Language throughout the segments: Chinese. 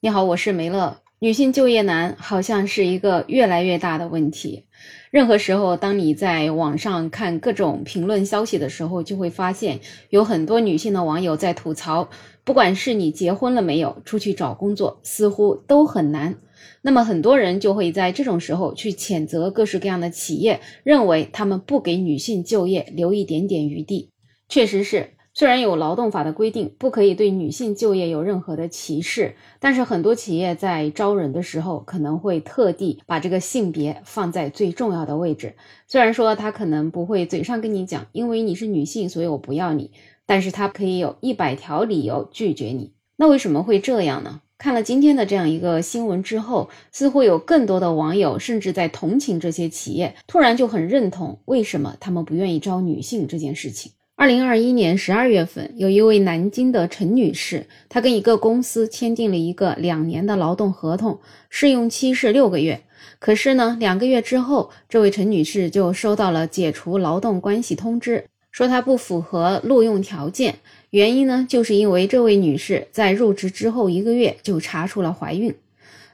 你好，我是梅乐。女性就业难好像是一个越来越大的问题。任何时候，当你在网上看各种评论消息的时候，就会发现有很多女性的网友在吐槽，不管是你结婚了没有，出去找工作似乎都很难。那么很多人就会在这种时候去谴责各式各样的企业，认为他们不给女性就业留一点点余地。确实是。虽然有劳动法的规定，不可以对女性就业有任何的歧视，但是很多企业在招人的时候，可能会特地把这个性别放在最重要的位置。虽然说他可能不会嘴上跟你讲，因为你是女性，所以我不要你，但是他可以有一百条理由拒绝你。那为什么会这样呢？看了今天的这样一个新闻之后，似乎有更多的网友甚至在同情这些企业，突然就很认同为什么他们不愿意招女性这件事情。二零二一年十二月份，有一位南京的陈女士，她跟一个公司签订了一个两年的劳动合同，试用期是六个月。可是呢，两个月之后，这位陈女士就收到了解除劳动关系通知，说她不符合录用条件。原因呢，就是因为这位女士在入职之后一个月就查出了怀孕。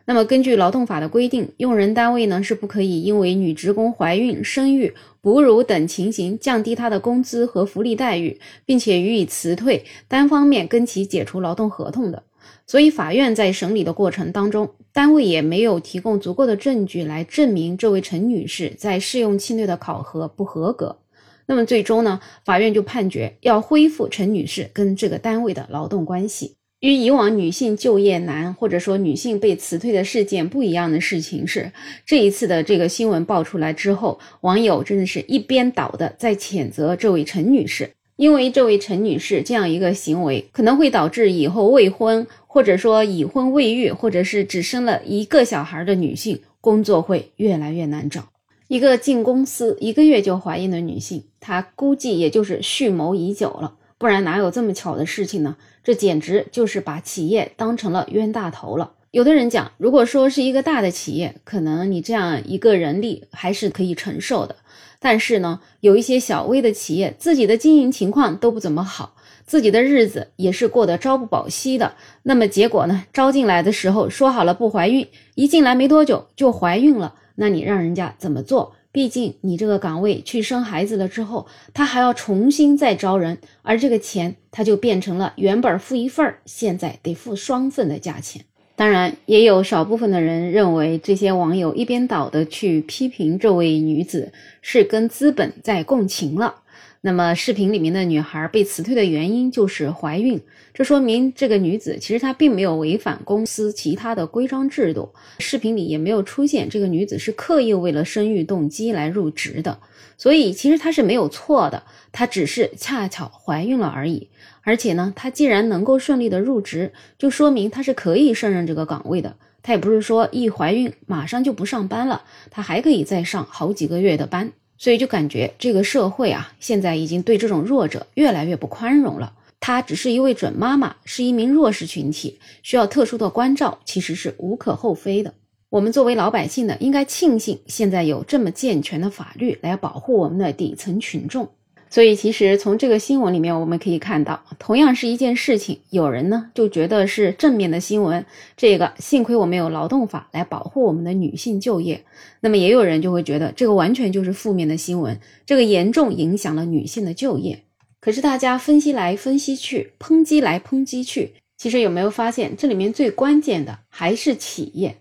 那么，根据劳动法的规定，用人单位呢是不可以因为女职工怀孕、生育、哺乳等情形降低她的工资和福利待遇，并且予以辞退，单方面跟其解除劳动合同的。所以，法院在审理的过程当中，单位也没有提供足够的证据来证明这位陈女士在试用期内的考核不合格。那么，最终呢，法院就判决要恢复陈女士跟这个单位的劳动关系。与以往女性就业难，或者说女性被辞退的事件不一样的事情是，这一次的这个新闻爆出来之后，网友真的是一边倒的在谴责这位陈女士，因为这位陈女士这样一个行为，可能会导致以后未婚，或者说已婚未育，或者是只生了一个小孩的女性，工作会越来越难找。一个进公司一个月就怀孕的女性，她估计也就是蓄谋已久了。不然哪有这么巧的事情呢？这简直就是把企业当成了冤大头了。有的人讲，如果说是一个大的企业，可能你这样一个人力还是可以承受的。但是呢，有一些小微的企业，自己的经营情况都不怎么好，自己的日子也是过得朝不保夕的。那么结果呢，招进来的时候说好了不怀孕，一进来没多久就怀孕了，那你让人家怎么做？毕竟你这个岗位去生孩子了之后，他还要重新再招人，而这个钱他就变成了原本付一份儿，现在得付双份的价钱。当然，也有少部分的人认为这些网友一边倒的去批评这位女子是跟资本在共情了。那么视频里面的女孩被辞退的原因就是怀孕，这说明这个女子其实她并没有违反公司其他的规章制度，视频里也没有出现这个女子是刻意为了生育动机来入职的，所以其实她是没有错的，她只是恰巧怀孕了而已。而且呢，她既然能够顺利的入职，就说明她是可以胜任这个岗位的，她也不是说一怀孕马上就不上班了，她还可以再上好几个月的班。所以就感觉这个社会啊，现在已经对这种弱者越来越不宽容了。她只是一位准妈妈，是一名弱势群体，需要特殊的关照，其实是无可厚非的。我们作为老百姓呢，应该庆幸现在有这么健全的法律来保护我们的底层群众。所以，其实从这个新闻里面，我们可以看到，同样是一件事情，有人呢就觉得是正面的新闻，这个幸亏我们有劳动法来保护我们的女性就业。那么，也有人就会觉得这个完全就是负面的新闻，这个严重影响了女性的就业。可是，大家分析来分析去，抨击来抨击去，其实有没有发现，这里面最关键的还是企业？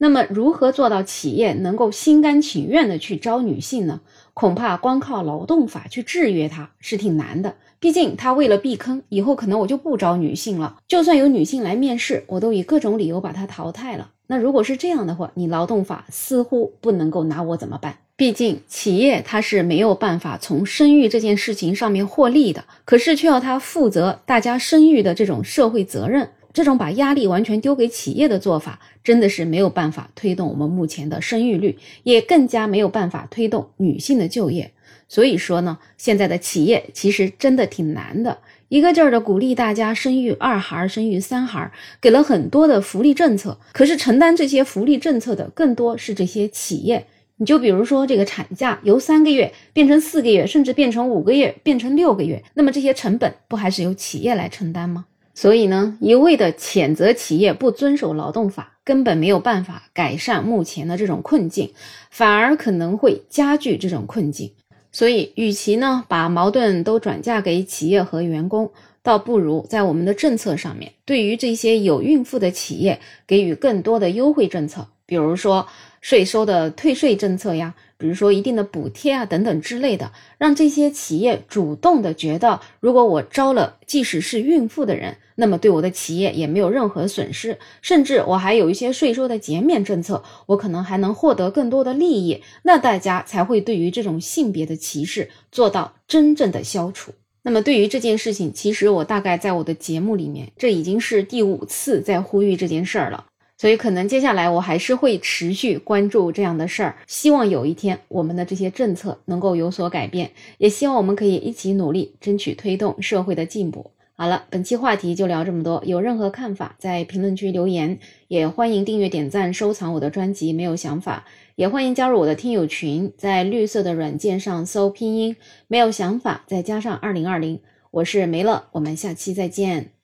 那么，如何做到企业能够心甘情愿的去招女性呢？恐怕光靠劳动法去制约他是挺难的。毕竟他为了避坑，以后可能我就不招女性了。就算有女性来面试，我都以各种理由把她淘汰了。那如果是这样的话，你劳动法似乎不能够拿我怎么办？毕竟企业它是没有办法从生育这件事情上面获利的，可是却要他负责大家生育的这种社会责任。这种把压力完全丢给企业的做法，真的是没有办法推动我们目前的生育率，也更加没有办法推动女性的就业。所以说呢，现在的企业其实真的挺难的，一个劲儿的鼓励大家生育二孩、生育三孩，给了很多的福利政策，可是承担这些福利政策的更多是这些企业。你就比如说这个产假由三个月变成四个月，甚至变成五个月，变成六个月，那么这些成本不还是由企业来承担吗？所以呢，一味的谴责企业不遵守劳动法，根本没有办法改善目前的这种困境，反而可能会加剧这种困境。所以，与其呢把矛盾都转嫁给企业和员工，倒不如在我们的政策上面，对于这些有孕妇的企业给予更多的优惠政策，比如说税收的退税政策呀。比如说一定的补贴啊等等之类的，让这些企业主动的觉得，如果我招了即使是孕妇的人，那么对我的企业也没有任何损失，甚至我还有一些税收的减免政策，我可能还能获得更多的利益，那大家才会对于这种性别的歧视做到真正的消除。那么对于这件事情，其实我大概在我的节目里面，这已经是第五次在呼吁这件事儿了。所以，可能接下来我还是会持续关注这样的事儿，希望有一天我们的这些政策能够有所改变，也希望我们可以一起努力，争取推动社会的进步。好了，本期话题就聊这么多，有任何看法在评论区留言，也欢迎订阅、点赞、收藏我的专辑。没有想法，也欢迎加入我的听友群，在绿色的软件上搜拼音“没有想法”，再加上二零二零，我是梅乐，我们下期再见。